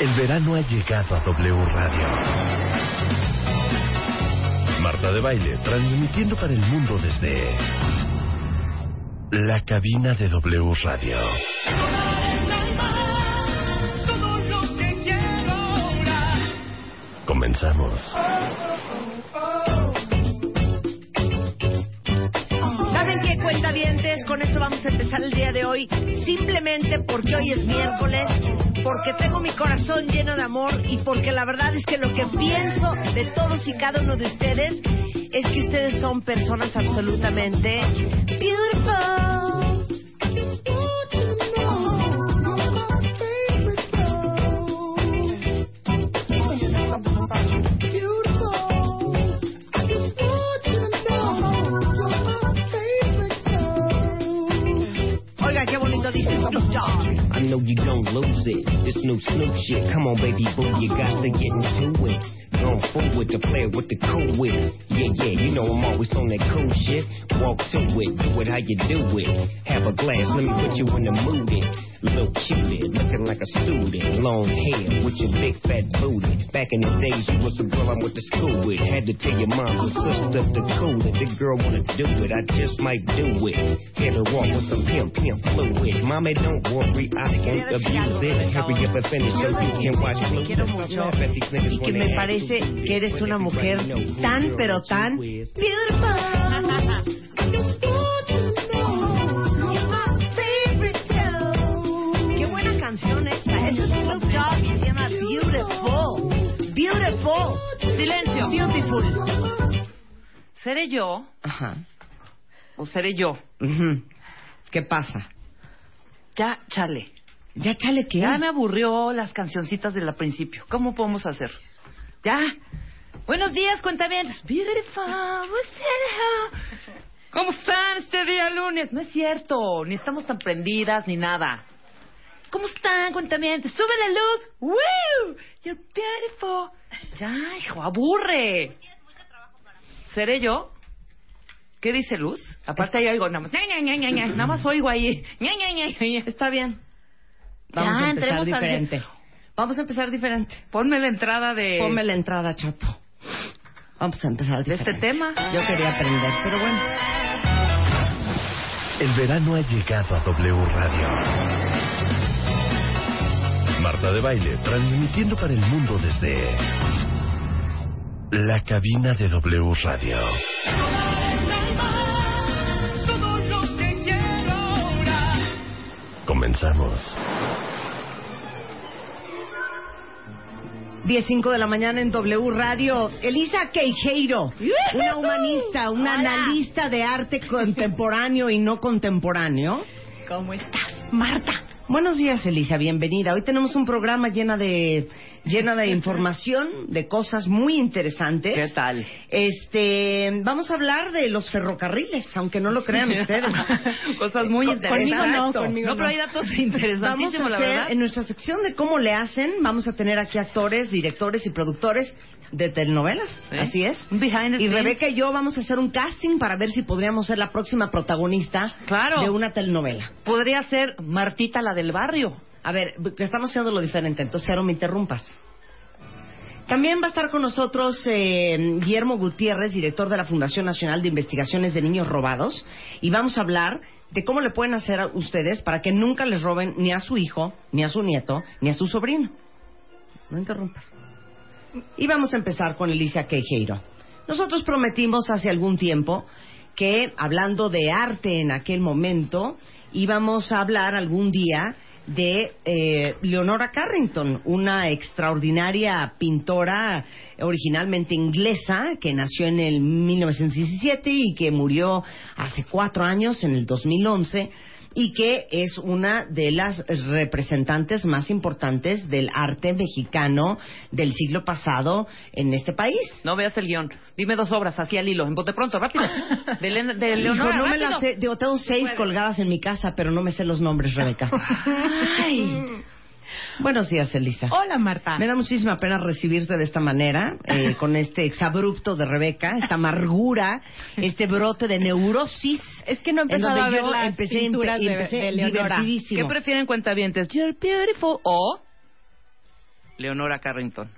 El verano ha llegado a W Radio. Marta de Baile transmitiendo para el mundo desde la cabina de W Radio. Comenzamos. ¿Saben qué cuentavientes? Con esto vamos a empezar el día de hoy. Simplemente porque hoy es miércoles, porque tengo mi corazón lleno de amor y porque la verdad es que lo que pienso de todos y cada uno de ustedes es que ustedes son personas absolutamente beautiful. You gon' lose it. This new Snoop shit. Come on, baby boo, you got to get into it. Going forward to play with the cool with. Yeah, yeah, you know I'm always on that cool shit. Walk to it, do it how you do it. Have a glass, let me put you in the mood. It. Little cupid, looking like a student. Long hair with your big fat booty. Back in the days, you was the girl I went to school with. Had to tell your mom to twist up the cool it. The girl wanna do it, I just might do it. Get her walk with some pimp, pimp fluid. Mommy, don't worry, I can't abuse it. Hurry up and finish so you can watch Te quiero mucho y que me parece que eres una mujer tan pero tan Qué buena canción esta. Eso es Snoop Dogg y se llama Beautiful. Beautiful. Silencio. Beautiful. ¿Seré yo Ajá. o seré yo? ¿Qué pasa? Ya, chale. ¿Ya chale qué? Ya me aburrió las cancioncitas del principio. ¿Cómo podemos hacer? Ya. Buenos días, cuentavientes. Beautiful. ¿Cómo están este día lunes? No es cierto. Ni estamos tan prendidas ni nada. ¿Cómo están, cuentavientes? ¡Sube la luz! ¡Woo! You're beautiful. Ya, hijo, aburre. ¿Seré yo? ¿Qué dice Luz? Aparte ahí oigo nada más. Nada más oigo ahí. Está bien. Ya, Vamos a empezar entremos al- diferente. Vamos a empezar diferente. Ponme la entrada de... Ponme la entrada, Chapo. Vamos a empezar ¿De diferente. este tema? Yo quería aprender, pero bueno. El verano ha llegado a W Radio. Marta de Baile transmitiendo para el mundo desde la cabina de W Radio. Comenzamos. 10.05 de la mañana en W Radio. Elisa Queijeiro, una humanista, una Hola. analista de arte contemporáneo y no contemporáneo. ¿Cómo estás, Marta? Buenos días, Elisa, bienvenida. Hoy tenemos un programa llena de llena de información, de cosas muy interesantes. ¿Qué tal? Este, vamos a hablar de los ferrocarriles, aunque no lo crean ustedes. Cosas muy Con- interesantes. Conmigo no, conmigo No, pero hay datos Vamos a interesantísimos, la verdad. en nuestra sección de cómo le hacen, vamos a tener aquí actores, directores y productores de telenovelas. Sí. Así es. Un behind the Y. Rebeca y yo vamos a hacer un casting para ver si podríamos ser la próxima protagonista Claro. de una telenovela. Podría ser Martita la del barrio. A ver, estamos haciendo lo diferente, entonces cero me interrumpas. También va a estar con nosotros eh, Guillermo Gutiérrez, director de la Fundación Nacional de Investigaciones de Niños Robados, y vamos a hablar de cómo le pueden hacer a ustedes para que nunca les roben ni a su hijo, ni a su nieto, ni a su sobrino. No interrumpas. Y vamos a empezar con Alicia Queijeiro. Nosotros prometimos hace algún tiempo que, hablando de arte en aquel momento, íbamos a hablar algún día de eh, Leonora Carrington, una extraordinaria pintora originalmente inglesa que nació en el 1917 y que murió hace cuatro años, en el 2011, y que es una de las representantes más importantes del arte mexicano del siglo pasado en este país. No veas el guion. Dime dos obras así al hilo. En bote pronto, rápido. De, Elena- de Hijo, Leonora, no me las sé, digo, tengo seis colgadas en mi casa, pero no me sé los nombres, Rebeca. Ay. Buenos días, Elisa. Hola, Marta. Me da muchísima pena recibirte de esta manera, eh, con este exabrupto de Rebeca, esta amargura, este brote de neurosis. Es que no he empezado a ver las empecé, pinturas de- empecé de Leonora. ¿Qué divertidísimo. prefieren cuentavientes? You're beautiful o Leonora Carrington.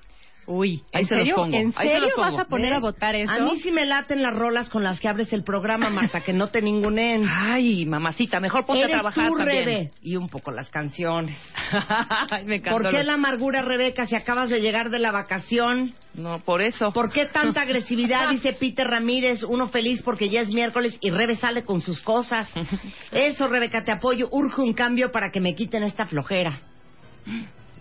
Uy, Ahí ¿en se los serio? pongo, ¿En ahí se serio los pongo. vas a poner a ¿Ves? votar eso? A mí sí me laten las rolas con las que abres el programa, Marta, que no te ningunen. Ay, mamacita, mejor ponte Eres a trabajar tú, también. Rebe. Y un poco las canciones. Ay, me encantó. ¿Por qué los- la amargura, Rebeca, si acabas de llegar de la vacación? No, por eso. ¿Por qué tanta agresividad? Dice Peter Ramírez, uno feliz porque ya es miércoles y Rebe sale con sus cosas. Eso, Rebeca, te apoyo. Urge un cambio para que me quiten esta flojera.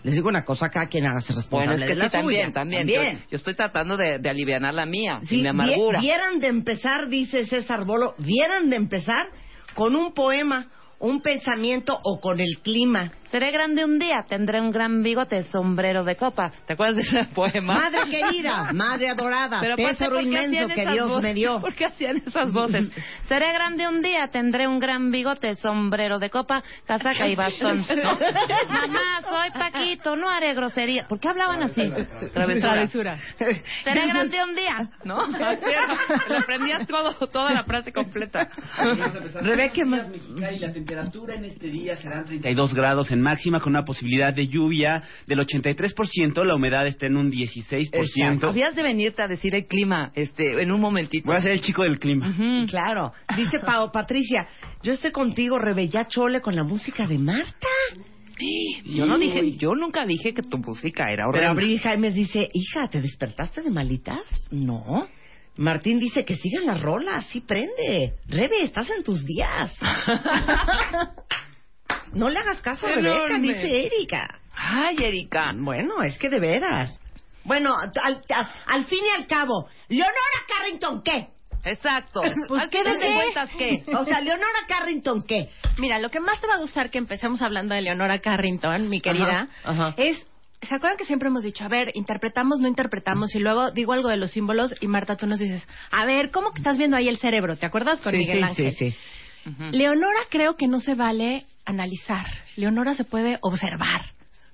Les digo una cosa, cada quien haga Bueno, responsable es que de la sí, también, suya. también. Yo, yo estoy tratando de, de aliviar la mía, Sí, y mi amargura. vie- vieran de empezar, dice César Bolo, vieran de empezar con un poema, un pensamiento o con el clima. Seré grande un día, tendré un gran bigote, sombrero de copa. ¿Te acuerdas de ese poema? Madre querida, madre adorada, Pero tesoro ¿por qué inmenso que Dios voces? me dio. ¿Por qué hacían esas voces? Seré grande un día, tendré un gran bigote, sombrero de copa, casaca y bastón. ¿no? Mamá, soy Paquito, no haré grosería. ¿Por qué hablaban así? Travesura. Travesura. Seré grande un día, ¿no? Así era. Le aprendías todo, toda la frase completa. Rebeca, ma- Mexicali, la temperatura en este día serán 32 grados en máxima con una posibilidad de lluvia del 83%, la humedad está en un 16%. Habías de venirte a decir el clima este, en un momentito. Voy a ser el chico del clima. Claro. Dice Pao, Patricia, yo estoy contigo, Rebe, ya chole con la música de Marta. Yo no dije, yo nunca dije que tu música era Pero horrible. Abril Jaime dice, hija, ¿te despertaste de malitas? No. Martín dice que sigan las rolas, sí prende. Rebe, estás en tus días. No le hagas caso a Rebeca, Enorme. dice Erika. Ay, Erika. Bueno, es que de veras. Bueno, al, al- al fin y al cabo, Leonora Carrington, ¿qué? Exacto. Pues, Al ¿qué final de cuentas, ¿qué? O sea, Leonora Carrington, ¿qué? Mira, lo que más te va a gustar que empecemos hablando de Leonora Carrington, mi querida, Ajá, ajá. es... ¿Se acuerdan que siempre hemos dicho, a ver, interpretamos, no interpretamos? Y luego digo algo de los símbolos y Marta, tú nos dices, a ver, ¿cómo que estás viendo ahí el cerebro? ¿Te acuerdas con sí, Miguel sí, Ángel? sí, sí. Ujú. Leonora creo que no se vale analizar. Leonora se puede observar.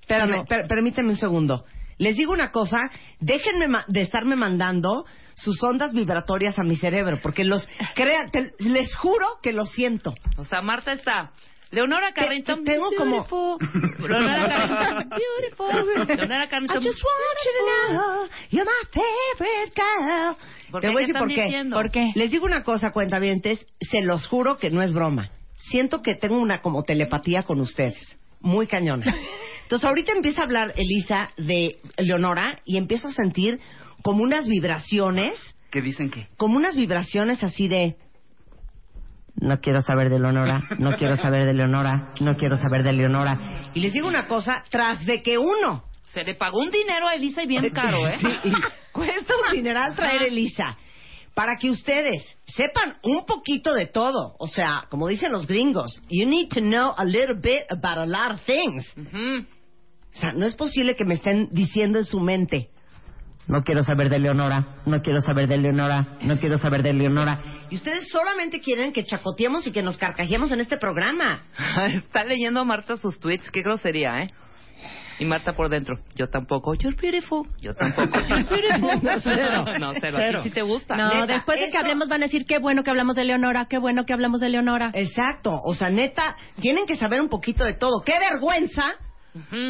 Espérame, Pero- per- permíteme un segundo. Les digo una cosa, déjenme ma- de estarme mandando sus ondas vibratorias a mi cerebro, porque los crea, te- les juro que lo siento. O sea, Marta está. Leonora Carrington. te- tengo como- beautiful. Leonora Carrington. Beautiful. Leonora Carrington. I just want you to know you're my favorite girl. ¿Por Te voy a ¿Qué decir por qué. ¿Por qué? Les digo una cosa, cuentavientes, se los juro que no es broma. Siento que tengo una como telepatía con ustedes, muy cañona. Entonces ahorita empieza a hablar Elisa de Leonora y empiezo a sentir como unas vibraciones, ¿Qué dicen que? como unas vibraciones así de no quiero saber de Leonora, no quiero saber de Leonora, no quiero saber de Leonora. Y les digo una cosa, tras de que uno Se le pagó un dinero a Elisa y bien caro, ¿eh? Sí, y cuesta un dineral traer Elisa. Para que ustedes sepan un poquito de todo. O sea, como dicen los gringos, you need to know a little bit about a lot of things. O sea, no es posible que me estén diciendo en su mente, no quiero saber de Leonora, no quiero saber de Leonora, no quiero saber de Leonora. Y ustedes solamente quieren que chacoteemos y que nos carcajemos en este programa. Está leyendo Marta sus tweets. Qué grosería, ¿eh? Y Marta por dentro. Yo tampoco. You're beautiful. Yo tampoco. You're beautiful. No, cero. No, cero. Sí te gusta. No, Neta, después de que hablemos van a decir qué bueno que hablamos de Leonora, qué bueno que hablamos de Leonora. Exacto. O sea, neta, tienen que saber un poquito de todo. ¡Qué vergüenza!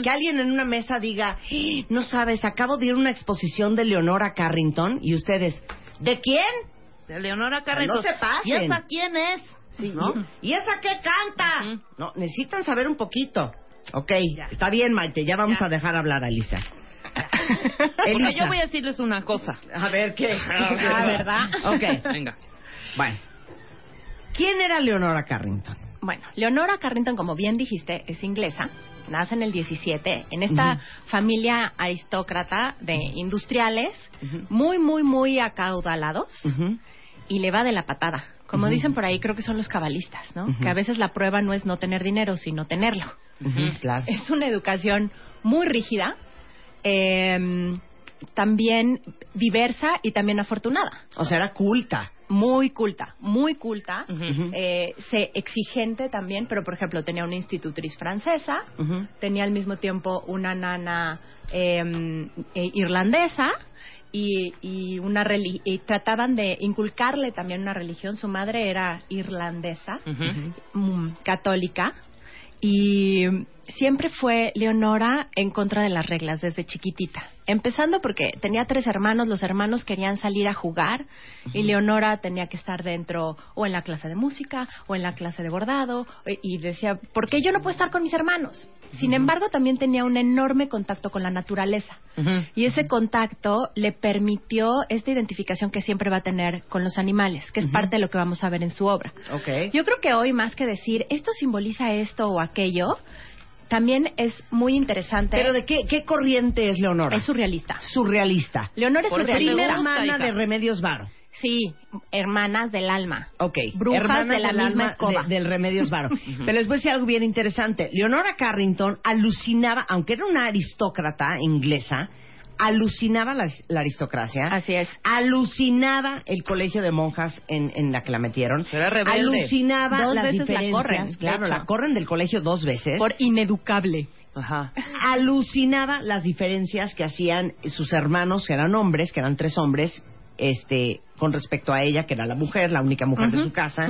Que alguien en una mesa diga, "Ah, no sabes, acabo de ir a una exposición de Leonora Carrington y ustedes, ¿de quién? De Leonora sea, Carrington. no se pasen. ¿Y esa quién es? Sí, ¿No? ¿Y esa qué canta? No, necesitan saber un poquito. Ok, está bien, Maite, ya vamos a dejar hablar a Elisa. Elisa. yo voy a decirles una cosa. A ver, ¿qué? Ah, ¿verdad? Ok, Venga. bueno. ¿Quién era Leonora Carrington? Bueno, Leonora Carrington, como bien dijiste, es inglesa. Nace en el 17 en esta familia aristócrata de industriales, muy, muy, muy acaudalados, y le va de la patada. Como dicen por ahí, creo que son los cabalistas, ¿no? Que a veces la prueba no es no tener dinero, sino tenerlo. Claro. Es una educación muy rígida, eh, también diversa y también afortunada. O sea, era culta. Muy culta, muy culta, eh, se- exigente también, pero por ejemplo tenía una institutriz francesa, tenía al mismo tiempo una nana eh, eh, irlandesa y, y una reli- y trataban de inculcarle también una religión. Su madre era irlandesa, mm, católica, y siempre fue Leonora en contra de las reglas desde chiquitita. Empezando porque tenía tres hermanos, los hermanos querían salir a jugar y Leonora tenía que estar dentro o en la clase de música o en la clase de bordado e- y decía, ¿por qué yo no puedo estar con mis hermanos? Sin embargo, también tenía un enorme contacto con la naturaleza. Y ese contacto le permitió esta identificación que siempre va a tener con los animales, que es parte de lo que vamos a ver en su obra. Ok. Yo creo que hoy más que decir esto simboliza esto o aquello, también es muy interesante. Pero de qué, qué corriente es Leonora? es surrealista. surrealista. Leonora es Por surrealista. Prima gusta, hermana de Remedios Varo. Sí, hermanas del alma. Ok. Brujas Hermanas de la del misma alma escoba. de- del Remedios Varo. Pero les voy a decir algo bien interesante. Leonora Carrington alucinaba, aunque era una aristócrata inglesa, alucinaba la, la aristocracia. Así es. Alucinaba el colegio de monjas en, en la que la metieron. Era rebelde. Alucinaba Dos las veces la diferencias. corren, claro, hecho. la corren del colegio dos veces. Por ineducable. Ajá. alucinaba las diferencias que hacían sus hermanos, que eran hombres, que eran tres hombres, este, con respecto a ella, que era la mujer, la única mujer de su casa,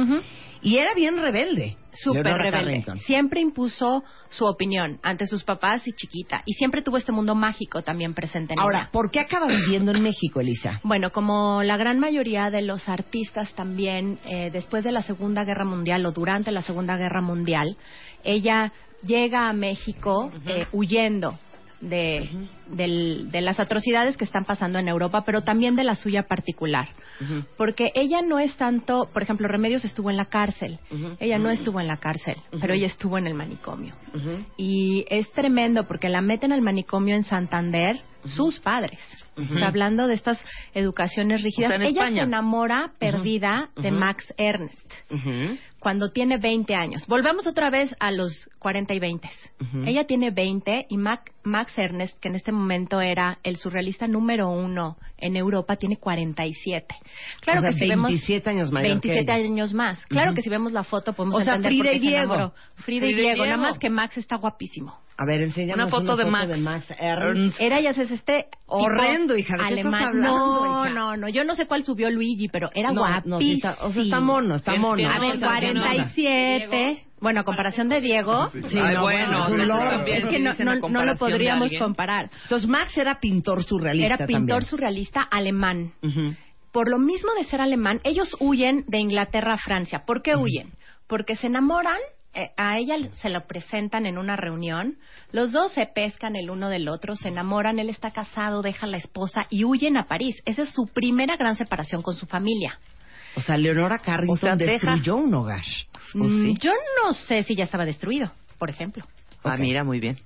y era bien rebelde. Súper rebelde. Carrington. Siempre impuso su opinión ante sus papás y chiquita. Y siempre tuvo este mundo mágico también presente en Ahora, ella. ¿por qué acaba viviendo en México, Elisa? Bueno, como la gran mayoría de los artistas también, eh, después de la Segunda Guerra Mundial o durante la Segunda Guerra Mundial, ella llega a México eh, huyendo de, del- de las atrocidades que están pasando en Europa, pero también de la suya particular. Porque ella no es tanto, por ejemplo, Remedios estuvo en la cárcel, ella no estuvo en la cárcel, pero ella estuvo en el manicomio. Y es tremendo porque la meten al manicomio en Santander sus padres. O sea, hablando de estas educaciones rígidas, O sea, en ella España. se enamora perdida de Max Ernst cuando tiene 20 años. Volvemos otra vez a los 40 y 20. Ella tiene 20 y Mac- Max Ernst, que en este momento era el surrealista número uno en Europa, tiene 47. Claro O sea, que si vemos 27 años mayor que 27 ella. años más. Claro que si vemos la foto podemos O sea, entender Frida por qué y se Diego. enamoró. Frida, y Frida y Diego, nada Diego. más que Max está guapísimo. A ver, enséñanos Una foto de Max. Max Ernst. Era ya es este Horrendo, hija, ¿de qué alemán. estás hablando, no, hija? no, no, yo no sé cuál subió Luigi, pero era No, guapísimo. no, sí está, o sea, está mono, está mono. A ver, onda, tiene onda. 47. Bueno, a comparación de Diego, Sí, Ay, no, bueno, es que no, no- no lo podríamos comparar. Entonces, Max era pintor surrealista Era pintor también. surrealista alemán. Por lo mismo de ser alemán, ellos huyen de Inglaterra a Francia. ¿Por qué huyen? Porque se enamoran, a ella se lo presentan en una reunión, los dos se pescan el uno del otro, se enamoran, él está casado, deja a la esposa y huyen a París. Esa es su primera gran separación con su familia. O sea, Leonora Carrington O sea, deja- destruyó un hogar. Mm, Yo no sé si ya estaba destruido, por ejemplo. Ah, mira, muy bien.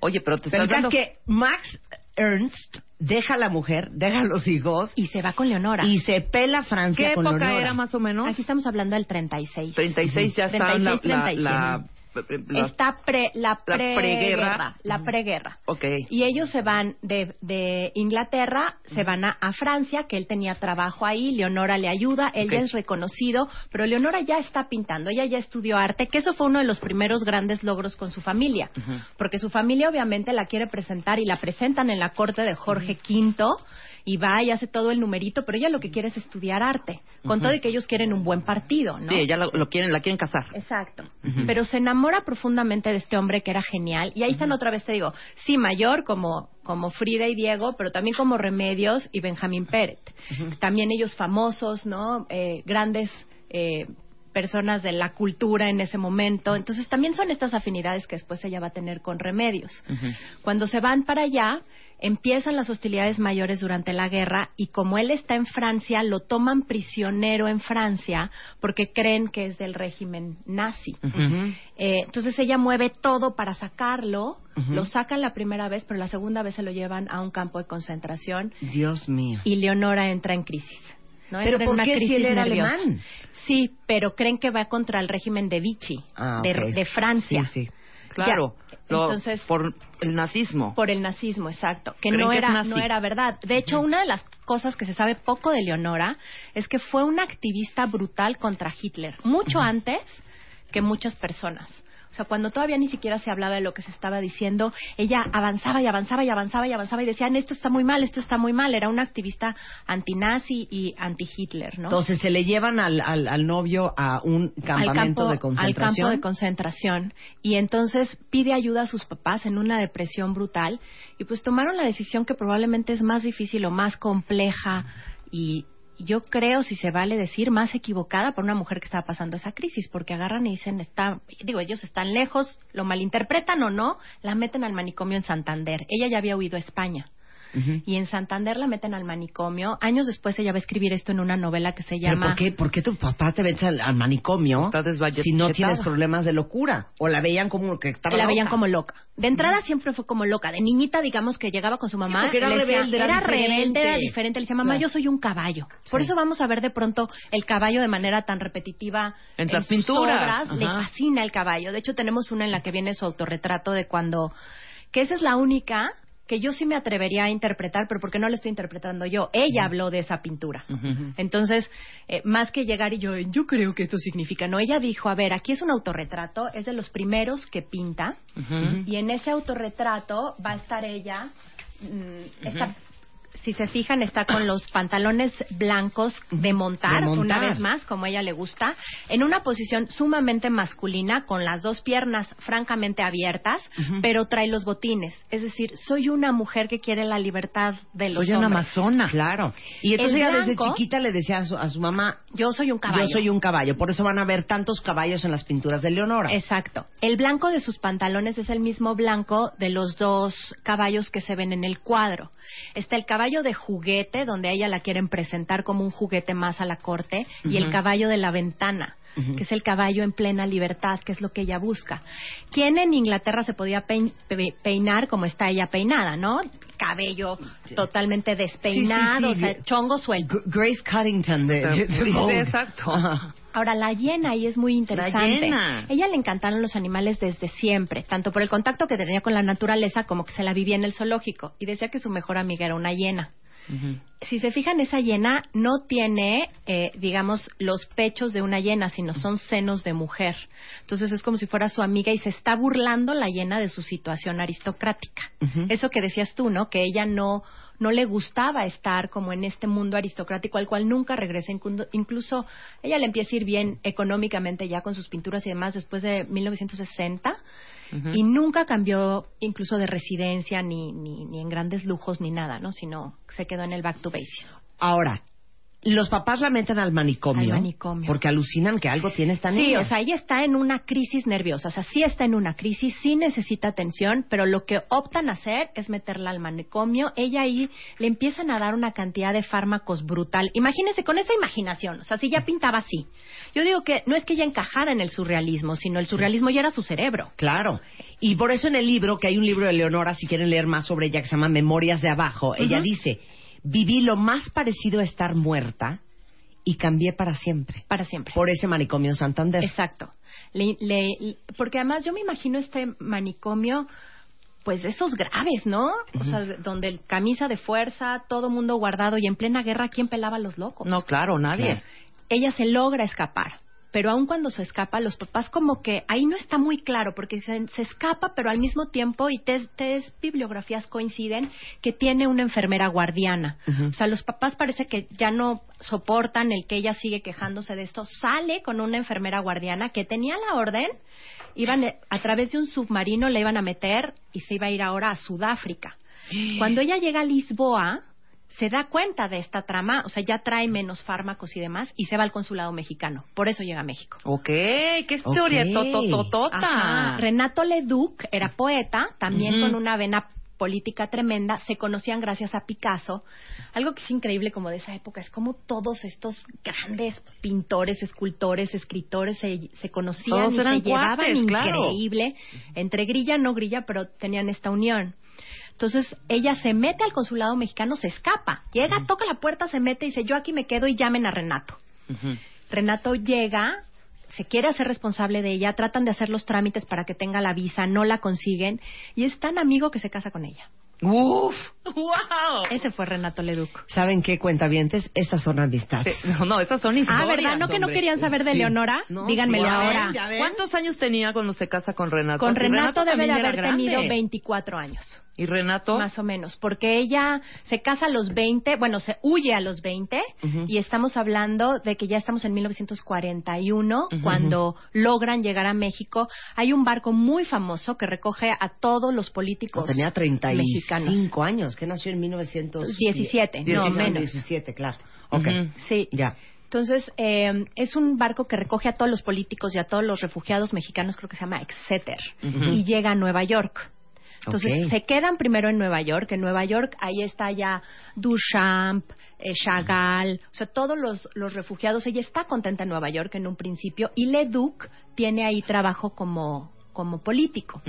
Oye, pero te Pero estás dando... que Max Ernst deja a la mujer, deja a los hijos Y se va con Leonora. y se pela Francia ¿Qué con época Leonora. era más o menos? Aquí estamos hablando del 36. 36 ya está la... 36, la, la, la- Está pre, la la preguerra. La preguerra. Ok. Y ellos se van de, de Inglaterra, se van a, a Francia, que él tenía trabajo ahí, Leonora le ayuda, él ya es reconocido, pero Leonora ya está pintando, ella ya estudió arte, que eso fue uno de los primeros grandes logros con su familia, porque su familia obviamente la quiere presentar y la presentan en la corte de Jorge V y va y hace todo el numerito, pero ella lo que quiere es estudiar arte, con todo y que ellos quieren un buen partido, ¿no? Sí, lo, lo quieren, la quieren casar. Exacto. Pero se enamora profundamente de este hombre que era genial. Y ahí están otra vez, te digo, sí, mayor como, como Frida y Diego, pero también como Remedios y Benjamín Pérez. También ellos famosos, ¿no? Eh, grandes eh, personas de la cultura en ese momento. Entonces también son estas afinidades que después ella va a tener con Remedios. Cuando se van para allá, empiezan las hostilidades mayores durante la guerra y como él está en Francia, lo toman prisionero en Francia porque creen que es del régimen nazi. Eh, entonces ella mueve todo para sacarlo, lo sacan la primera vez, pero la segunda vez se lo llevan a un campo de concentración Dios mío. y Leonora entra en crisis. ¿No? ¿Pero por qué si él era nerviosa. alemán? Sí, pero creen que va contra el régimen de Vichy, Ah, de, Francia. Sí, sí. Claro. Lo- entonces- por el nazismo. Por el nazismo, exacto. Que no que era, no era verdad. De hecho, una de las cosas que se sabe poco de Leonora es que fue una activista brutal contra Hitler, mucho antes que muchas personas. O sea, cuando todavía ni siquiera se hablaba de lo que se estaba diciendo, ella avanzaba y avanzaba y avanzaba y avanzaba y decían, esto está muy mal, esto está muy mal. Era una activista antinazi y anti-Hitler, ¿no? Entonces se le llevan al, al, al novio a un campamento al campo, de al concentración. campo de concentración y entonces pide ayuda a sus papás en una depresión brutal y pues tomaron la decisión que probablemente es más difícil o más compleja y yo creo, si se vale decir, más equivocada para una mujer que estaba pasando esa crisis, porque agarran y dicen, está, digo, ellos están lejos, lo malinterpretan o no, la meten al manicomio en Santander. Ella ya había huido a España. Y en Santander la meten al manicomio. Años después ella va a escribir esto en una novela que se ¿Pero llama... por qué, por qué tu papá te vete al, al manicomio si no tienes problemas de locura? ¿O la veían como que estaba la veían como loca. De entrada siempre fue como loca. De niñita, digamos que llegaba con su mamá. porque era le decía- rebelde, era era diferente. rebelde, era diferente. Le decía, mamá, Claro. yo soy un caballo. Por Sí. eso vamos a ver de pronto el caballo de manera tan repetitiva En las sus pinturas. obras. Le fascina el caballo. De hecho, tenemos una en la que viene su autorretrato de cuando... Que esa es la única que yo sí me atrevería a interpretar, pero porque no la estoy interpretando yo. Ella habló de esa pintura. Entonces, eh, más que llegar y yo, yo creo que esto significa, no, ella dijo, a ver, aquí es un autorretrato, es de los primeros que pinta, y en ese autorretrato va a estar ella, mm, esta- si se fijan, está con los pantalones blancos de montar, De montar. una vez más, como a ella le gusta, en una posición sumamente masculina, con las dos piernas francamente abiertas, pero trae los botines. Es decir, soy una mujer que quiere la libertad de los Soy una hombres. amazona. Claro. Y entonces El ella desde chiquita le decía a su, a su mamá, Yo soy un caballo. yo soy un caballo. Por eso van a ver tantos caballos en las pinturas de Leonora. Exacto. El blanco de sus pantalones es el mismo blanco de los dos caballos que se ven en el cuadro. Está el caballo de juguete, donde a ella la quieren presentar como un juguete más a la corte, y el caballo de la ventana, que es el caballo en plena libertad, que es lo que ella busca. ¿Quién en Inglaterra se podía pein- pe- peinar como está ella peinada, no? Cabello totalmente despeinado, Sí, sí, sí. o sea, chongo suelto. G- Grace Cuttington de, de- exacto. Ajá. Ahora, la hiena ahí es muy interesante. hiena. Ella le encantaron los animales desde siempre, tanto por el contacto que tenía con la naturaleza como que se la vivía en el zoológico. Y decía que su mejor amiga era una hiena. Si se fijan, esa hiena no tiene, eh, digamos, los pechos de una hiena, sino son senos de mujer. Entonces es como si fuera su amiga y se está burlando la hiena de su situación aristocrática. Eso que decías tú, ¿no? Que ella no no le gustaba estar como en este mundo aristocrático al cual nunca regresa. Inclu- Incluso ella le empieza a ir bien económicamente ya con sus pinturas y demás después de 1960 y nunca cambió incluso de residencia ni, ni, ni en grandes lujos ni nada, ¿no? Sino se quedó en el back to basics. Ahora, los papás la meten al manicomio, Al manicomio. porque alucinan que algo tiene esta Sí, niña. o sea, ella está en una crisis nerviosa, o sea, sí está en una crisis, sí necesita atención, pero lo que optan a hacer es meterla al manicomio. Ella ahí le empiezan a dar una cantidad de fármacos brutal. Imagínense con esa imaginación, o sea, si ya pintaba así. Yo digo que no es que ella encajara en el surrealismo, sino el surrealismo ya era su cerebro. Claro. Y por eso en el libro, que hay un libro de Leonora, si quieren leer más sobre ella, que se llama Memorias de Abajo, ella dice, viví lo más parecido a estar muerta y cambié para siempre. Para siempre. Por ese manicomio en Santander. Exacto. Le- le- le- porque además yo me imagino este manicomio, pues de esos graves, ¿no? O sea, donde el camisa de fuerza, todo mundo guardado y en plena guerra, ¿quién pelaba a los locos? No, claro, nadie. Ella se logra escapar. Pero aun cuando se escapa, los papás como que ahí no está muy claro, porque se, se escapa, pero al mismo tiempo, y tres, tres bibliografías coinciden, que tiene una enfermera guardiana. O sea, los papás parece que ya no soportan el que ella sigue quejándose de esto. Sale con una enfermera guardiana que tenía la orden, iban eh, a través de un submarino, le iban a meter y se iba a ir ahora a Sudáfrica. Cuando ella llega a Lisboa, se da cuenta de esta trama, o sea, ya trae menos fármacos y demás, y se va al consulado mexicano. Por eso llega a México. Ok, qué historia Ok. totototota. Ajá. Renato Leduc era poeta, también con una vena política tremenda, se conocían gracias a Picasso. Algo que es increíble como de esa época es como todos estos grandes pintores, escultores, escritores se, se conocían Todos y eran se llevaban claro. increíble, entre grilla no grilla, pero tenían esta unión. Entonces ella se mete al consulado mexicano, se escapa, llega, toca la puerta, se mete y dice, yo aquí me quedo y llamen a Renato. Ujú. Renato llega, se quiere hacer responsable de ella, tratan de hacer los trámites para que tenga la visa, no la consiguen y es tan amigo que se casa con ella. ¡Uf! ¡Wow! Ese fue Renato Leduc. ¿Saben qué, cuentavientes? Estas son amistades. No, no, esas son historias. Ah, ¿verdad? ¿No que no querían saber de Sí. Leonora? No, Díganmelo sí, ya ven, ahora. ven. ¿Cuántos años tenía cuando se casa con Renato? Con Y Renato, debe de haber grande. tenido 24 años. ¿Y Renato? Más o menos, porque ella se casa a los 20, bueno, se huye a los 20 Ujú. y estamos hablando de que ya estamos en 1941 Ujú. cuando logran llegar a México. Hay un barco muy famoso que recoge a todos los políticos No, tenía 35 mexicanos. años, que nació en 1917. 17, no, menos. 17, claro. Ok, Ujú. Sí. ya. Entonces, eh, es un barco que recoge a todos los políticos y a todos los refugiados mexicanos, creo que se llama Exeter, y llega a Nueva York. Entonces, se quedan primero en Nueva York. En Nueva York, ahí está ya Duchamp, eh, Chagall, o sea, todos los, los refugiados. Ella está contenta en Nueva York en un principio, y Leduc tiene ahí trabajo como, como político.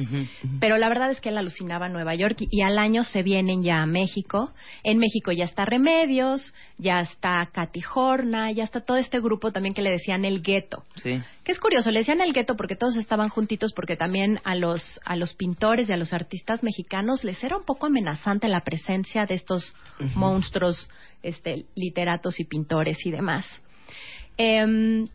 Pero la verdad es que él alucinaba a Nueva York y, y al año se vienen ya a México. En México ya está Remedios, ya está Katy Horna, ya está todo este grupo también que le decían el gueto. Sí. Que es curioso, le decían el gueto porque todos estaban juntitos porque también a los, a los pintores y a los artistas mexicanos les era un poco amenazante la presencia de estos monstruos este, literatos y pintores y demás. Em,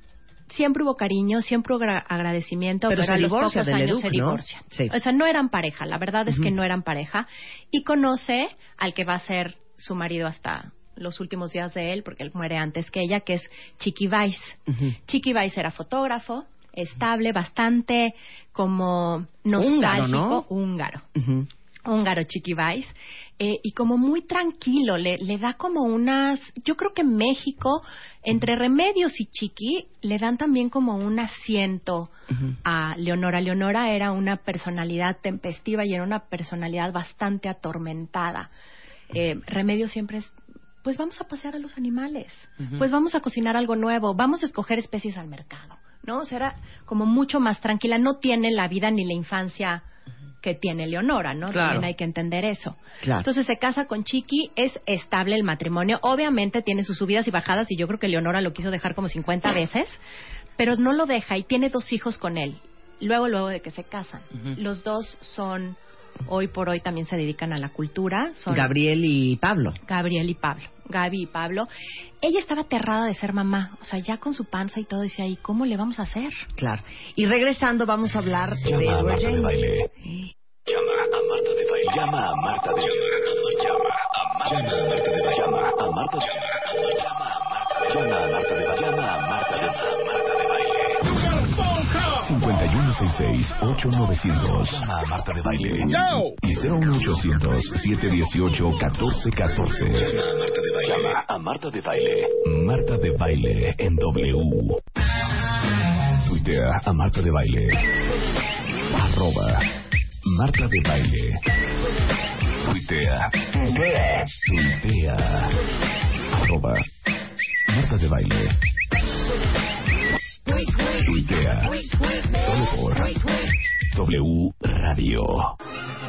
siempre hubo cariño, siempre hubo agra- agradecimiento, Pero pero, a los pocos años Leduc, se ¿no? divorcian. Sí. O sea, no eran pareja, la verdad es que no eran pareja. Y conoce al que va a ser su marido hasta los últimos días de él, porque él muere antes que ella, que es Chiqui Weiss. Ujú. Chiqui Weiss era fotógrafo, estable, bastante como Húngaro, nostálgico, ¿no? húngaro Ujú. Húngaro Chiqui Weiss, eh, y como muy tranquilo, le, le da como unas, yo creo que México, entre Remedios y Chiqui, le dan también como un asiento a Leonora. Leonora era una personalidad tempestiva y era una personalidad bastante atormentada. Eh, Remedios siempre es, pues vamos a pasear a los animales, pues vamos a cocinar algo nuevo, vamos a escoger especies al mercado, ¿no? O sea, era como mucho más tranquila, no tiene la vida ni la infancia que tiene Leonora, ¿no? Claro. También hay que entender eso. Claro. Entonces se casa con Chiqui, es estable el matrimonio, obviamente tiene sus subidas y bajadas y yo creo que Leonora lo quiso dejar como 50 veces, pero no lo deja y tiene dos hijos con él, luego, luego de que se casan. Los dos son, hoy por hoy también se dedican a la cultura, son Gabriel y Pablo. Gabriel y Pablo. Gaby y Pablo. Ella estaba aterrada de ser mamá, o sea, ya con su panza y todo, decía, ¿y cómo le vamos a hacer? Claro. Y regresando vamos a hablar de Llama a Marta de. Baile. Llama a Marta de Baile. Llama a Marta de Baile. Llama a Marta de Baile. Llama a Marta de Baile. Llama 8900 Llama a Marta de Baile. Y 01800-718-1414. Llama a Marta de Baile. Llama a Marta de Baile. Marta de Baile en W. Tuitea a Marta de Baile. Arroba Marta de Baile. Tuitea. Tuitea. Tuitea. Arroba Marta de Baile. Tuitea. Solo por W Radio.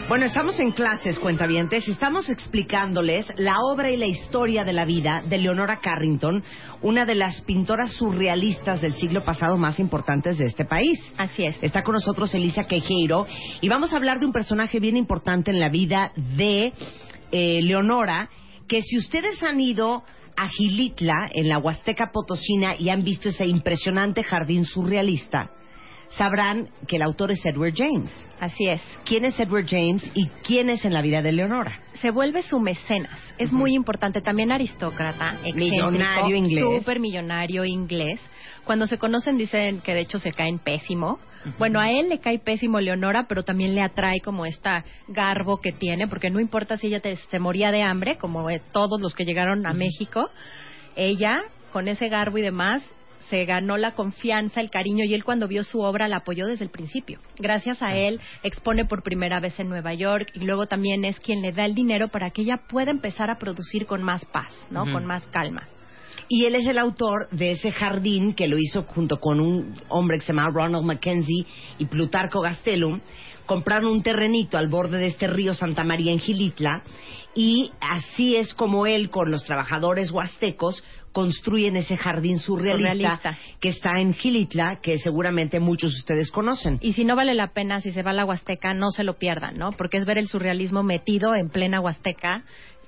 Bueno, estamos en clases, cuentavientes. Estamos explicándoles la obra y la historia de la vida de Leonora Carrington, una de las pintoras surrealistas del siglo pasado más importantes de este país. Así es. Está con nosotros Elisa Quejeiro y vamos a hablar de un personaje bien importante en la vida de eh, Leonora, que si ustedes han ido a Gilitla, en la Huasteca Potosina, y han visto ese impresionante jardín surrealista, sabrán que el autor es Edward James. Así es. ¿Quién es Edward James y quién es en la vida de Leonora? se vuelve su mecenas. Es muy importante. También aristócrata, Millonario inglés. Súper millonario inglés. Cuando se conocen dicen que de hecho se caen pésimo. Bueno, a él le cae pésimo Leonora, pero también le atrae como esta garbo que tiene, porque no importa si ella te- se moría de hambre, como eh, todos los que llegaron a México, ella, con ese garbo y demás, se ganó la confianza, el cariño y él cuando vio su obra la apoyó desde el principio. Gracias a él expone por primera vez en Nueva York y luego también es quien le da el dinero para que ella pueda empezar a producir con más paz, ¿no? Con más calma. Y él es el autor de ese jardín que lo hizo junto con un hombre que se llama Ronald Mackenzie y Plutarco Gastelum, compraron un terrenito al borde de este río Santa María en Gilitla y así es como él con los trabajadores huastecos construyen ese jardín surrealista, Surrealista. que está en Gilitla, que seguramente muchos de ustedes conocen. Y si no vale la pena, si se va a la Huasteca, no se lo pierdan, ¿no? Porque es ver el surrealismo metido en plena Huasteca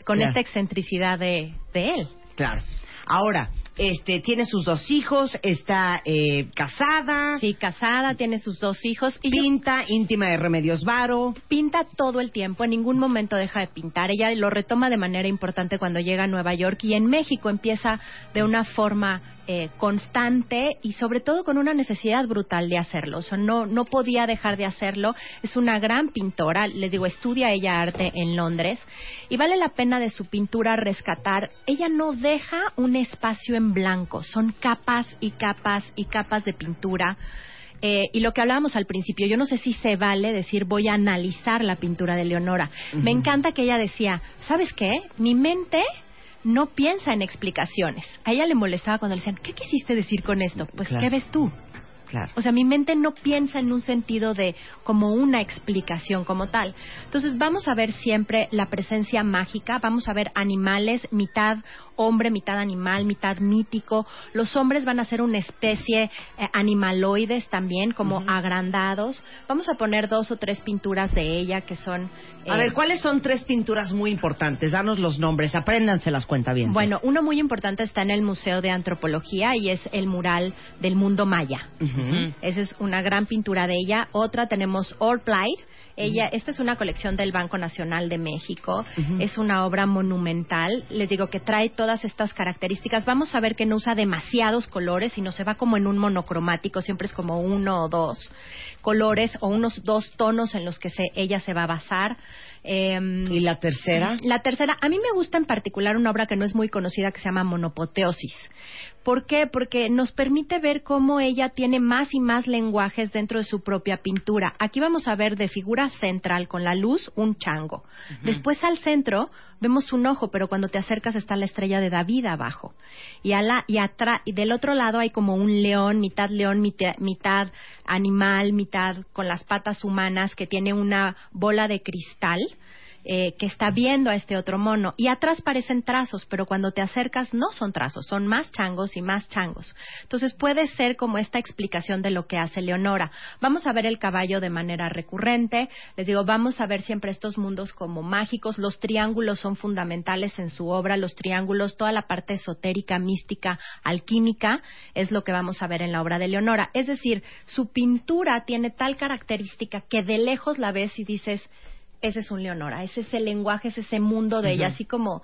con Claro. esta excentricidad de, de él. Claro. Ahora, este, tiene sus dos hijos, está eh, casada, Sí, casada, tiene sus dos hijos y yo- pinta, íntima de Remedios Varo. pinta todo el tiempo, en ningún momento deja de pintar. Ella lo retoma de manera importante cuando llega a Nueva York y en México empieza de una forma eh, constante y sobre todo con una necesidad brutal de hacerlo. O sea, no, no podía dejar de hacerlo. Es una gran pintora. Les digo, estudia ella arte en Londres y vale la pena de su pintura rescatar. Ella no deja un espacio en blanco. Son capas y capas y capas de pintura. Eh, y lo que hablábamos al principio, yo no sé si se vale decir voy a analizar la pintura de Leonora. Me encanta que ella decía, ¿sabes qué? Mi mente no piensa en explicaciones. A ella le molestaba cuando le decían, ¿qué quisiste decir con esto? Pues, Claro. ¿qué ves tú? Claro. O sea, mi mente no piensa en un sentido de como una explicación como tal. Entonces vamos a ver siempre la presencia mágica, vamos a ver animales, mitad hombre, mitad animal, mitad mítico. Los hombres van a ser una especie eh, animaloides también, como agrandados. Vamos a poner dos o tres pinturas de ella que son... A eh, ver, ¿cuáles son tres pinturas muy importantes? Danos los nombres, apréndanse las cuenta bien. Bueno, uno muy importante está en el Museo de Antropología y es el mural del mundo maya. Esa es una gran pintura de ella. Otra tenemos Orplight. Ella, esta es una colección del Banco Nacional de México. Es una obra monumental. Les digo que trae todas estas características. Vamos a ver que no usa demasiados colores, sino se va como en un monocromático. Siempre es como uno o dos colores o unos dos tonos en los que se, ella se va a basar. Em, ¿Y la tercera? la tercera, a mí me gusta en particular una obra que no es muy conocida que se llama Monopoteosis. ¿Por qué? Porque nos permite ver cómo ella tiene más y más lenguajes dentro de su propia pintura. Aquí vamos a ver de figura central con la luz un chango. Después al centro vemos un ojo, pero cuando te acercas está la estrella de David abajo. Y, a la, y, atra- y del otro lado hay como un león, mitad león, mitad, mitad animal, mitad con las patas humanas, que tiene una bola de cristal eh, que está viendo a este otro mono. Y atrás parecen trazos, pero cuando te acercas no son trazos, son más changos y más changos. Entonces puede ser como esta explicación de lo que hace Leonora. Vamos a ver el caballo de manera recurrente. Les digo, vamos a ver siempre estos mundos como mágicos. Los triángulos son fundamentales en su obra. Los triángulos, toda la parte esotérica, mística, alquímica, es lo que vamos a ver en la obra de Leonora. Es decir, su pintura tiene tal característica que de lejos la ves y dices, ese es un Leonora, ese es el lenguaje, es ese mundo de ella, así como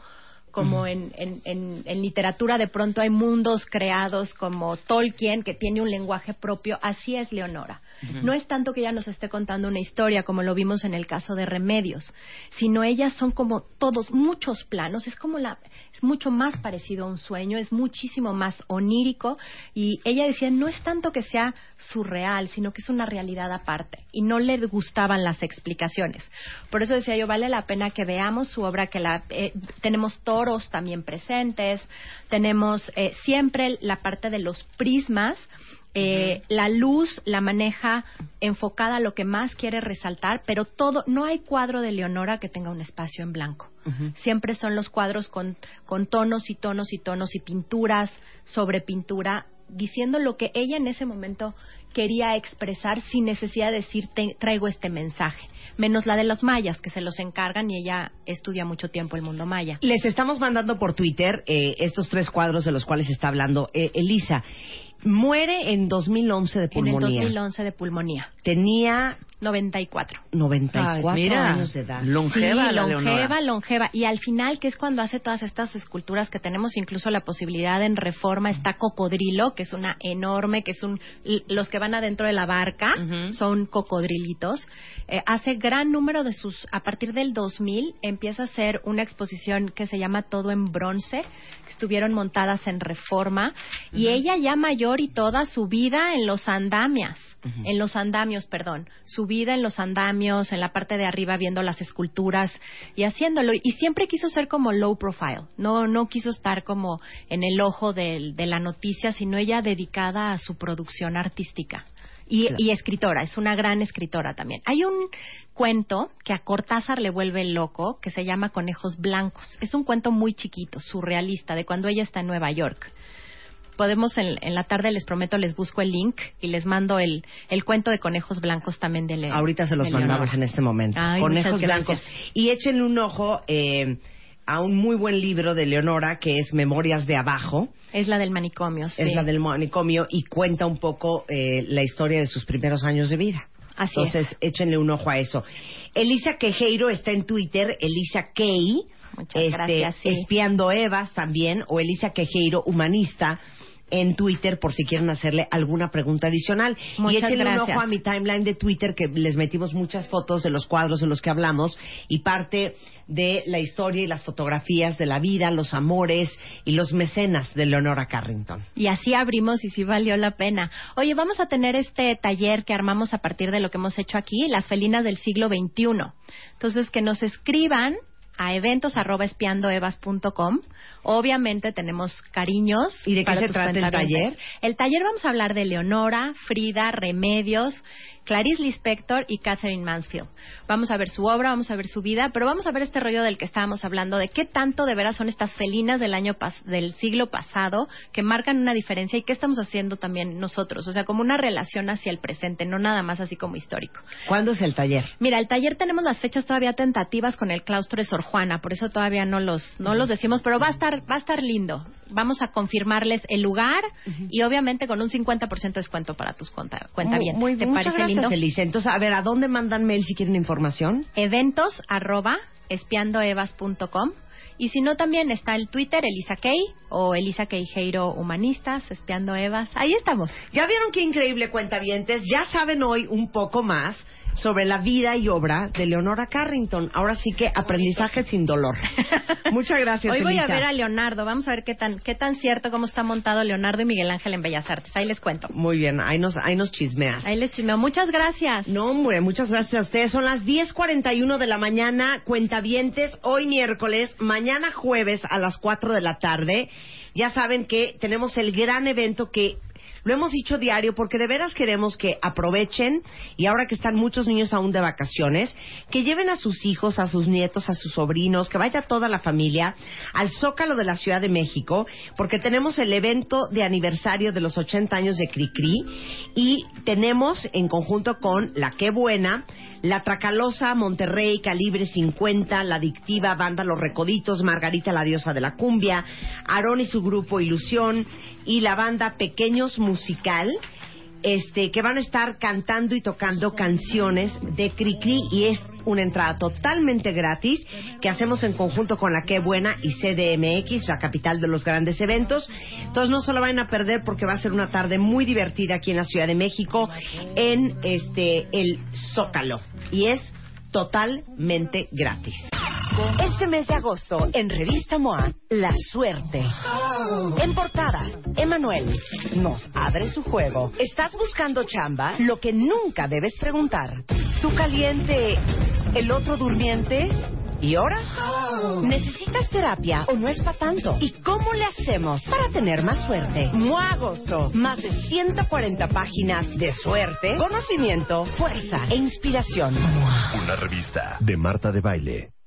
como en, en, en, en literatura de pronto hay mundos creados como Tolkien que tiene un lenguaje propio, así es Leonora. No es tanto que ella nos esté contando una historia como lo vimos en el caso de Remedios, sino ellas son como todos, muchos planos, es como la, es mucho más parecido a un sueño, es muchísimo más onírico. Y ella decía, no es tanto que sea surreal, sino que es una realidad aparte. Y no le gustaban las explicaciones. Por eso decía yo, vale la pena que veamos su obra, que la eh, tenemos también presentes, tenemos eh, siempre la parte de los prismas, eh, La luz la maneja enfocada a lo que más quiere resaltar, pero todo, no hay cuadro de Leonora que tenga un espacio en blanco. Siempre son los cuadros con, con tonos y tonos y tonos y pinturas sobre pintura, diciendo lo que ella en ese momento quería expresar sin necesidad de decir "Te- traigo este mensaje, menos la de los mayas que se los encargan y ella estudia mucho tiempo el mundo maya. Les estamos mandando por Twitter eh, estos tres cuadros de los cuales está hablando eh, Elisa. Muere en 2011 de En el pulmonía. 2011 de pulmonía, Tenía 94. 94 Ay, mira, años de edad. longeva sí, la longeva, Leonora. longeva. Y al final, que es cuando hace todas estas esculturas que tenemos incluso la posibilidad en reforma, está Cocodrilo, que es una enorme, que es un... Los que van adentro de la barca son cocodrilitos. Eh, hace gran número de sus... A partir del 2000 empieza a hacer una exposición que se llama Todo en Bronce, que estuvieron montadas en reforma. Y ella ya mayor y toda su vida en los andamias en los andamios, perdón, su vida en los andamios, en la parte de arriba viendo las esculturas y haciéndolo. Y siempre quiso ser como low profile, no, no quiso estar como en el ojo de la noticia, sino ella dedicada a su producción artística. Y, Claro. y escritora, es una gran escritora también. Hay un cuento que a Cortázar le vuelve loco que se llama Conejos Blancos. Es un cuento muy chiquito, surrealista, de cuando ella está en Nueva York. Podemos en, en la tarde, les prometo, les busco el link y les mando el, el cuento de Conejos Blancos también de León. Ahorita se los mandamos en este momento. Ay, Conejos blancos. Y échenle un ojo eh, a un muy buen libro de Leonora que es Memorias de Abajo. Es la del manicomio, sí. Es la del manicomio y cuenta un poco eh, la historia de sus primeros años de vida. Así Entonces, échenle un ojo a eso. Elisa Quejeiro está en Twitter, Elisa Key. Muchas este, gracias, sí. Espiando Evas también, o Elisa Quejeiro, humanista, en Twitter, por si quieren hacerle alguna pregunta adicional. y échenle un ojo a mi timeline de Twitter, que les metimos muchas fotos de los cuadros de los que hablamos, y parte de la historia y las fotografías de la vida, los amores y los mecenas de Leonora Carrington. Y así abrimos y sí valió la pena. Oye, vamos a tener este taller que armamos a partir de lo que hemos hecho aquí, las felinas del siglo XXI. Entonces, que nos escriban a eventos@espiandoevas.com. Obviamente tenemos cariños. ¿Y de qué se trata el taller? El taller vamos a hablar de Leonora, Frida, Remedios, Clarice Lispector y Catherine Mansfield. Vamos a ver su obra, vamos a ver su vida, pero vamos a ver este rollo del que estábamos hablando, de qué tanto de veras son estas felinas del año pas- del siglo pasado que marcan una diferencia y qué estamos haciendo también nosotros, o sea, como una relación hacia el presente, no nada más así como histórico. ¿Cuándo es el taller? Mira, el taller tenemos las fechas todavía tentativas con el claustro de Sor Juana, por eso todavía no los no los decimos, pero va a estar va a estar lindo. Vamos a confirmarles el lugar y obviamente con un 50% de descuento para tus cuenta, cuentavientes. Muy, ¿Te muchas parece gracias, lindo? Elisa. Entonces, a ver, ¿a dónde mandan mail si quieren información? Eventos arroba espiandoevas.com y si no también está el Twitter Elisa Kay o Elisa Queijeiro Humanistas, Espiando Evas. Ahí estamos. Ya vieron qué increíble cuentavientes. Ya saben hoy un poco más sobre la vida y obra de Leonora Carrington. Ahora sí que aprendizaje sin dolor. Muchas gracias. Hoy voy a ver a Leonardo. Vamos a ver qué tan qué tan cierto cómo está montado Leonardo y Miguel Ángel en Bellas Artes. Ahí les cuento. Muy bien, ahí nos, ahí nos chismeas. Ahí les chismeo. Muchas gracias. No, hombre, muchas gracias a ustedes. Son las 10.41 de la mañana, cuentavientes, hoy miércoles, mañana jueves a las 4 de la tarde. Ya saben que tenemos el gran evento que lo hemos dicho diario porque de veras queremos que aprovechen y ahora que están muchos niños aún de vacaciones, que lleven a sus hijos, a sus nietos, a sus sobrinos, que vaya toda la familia al Zócalo de la Ciudad de México porque tenemos el evento de aniversario de los 80 años de Cricri y tenemos en conjunto con La Qué Buena, La Tracalosa, Monterrey, Calibre 50, La Adictiva, Banda Los Recoditos, Margarita la Diosa de la Cumbia, Aarón y su grupo Ilusión y la banda Pequeños Musical este, que van a estar cantando y tocando canciones de Cricri y es una entrada totalmente gratis que hacemos en conjunto con la Qué Buena y CDMX, la capital de los grandes eventos. Entonces no se lo vayan a perder porque va a ser una tarde muy divertida aquí en la Ciudad de México en este el Zócalo y es totalmente gratis. Este mes de agosto, en Revista MOA, La Suerte. En portada, Emanuel nos abre su juego. ¿Estás buscando chamba? Lo que nunca debes preguntar. ¿Tú caliente, el otro durmiente? ¿Y ahora? ¿Necesitas terapia o no es para tanto? ¿Y cómo le hacemos para tener más suerte? MOA Agosto. Más de 140 páginas de suerte, conocimiento, fuerza e inspiración. Una revista de Marta de Baile.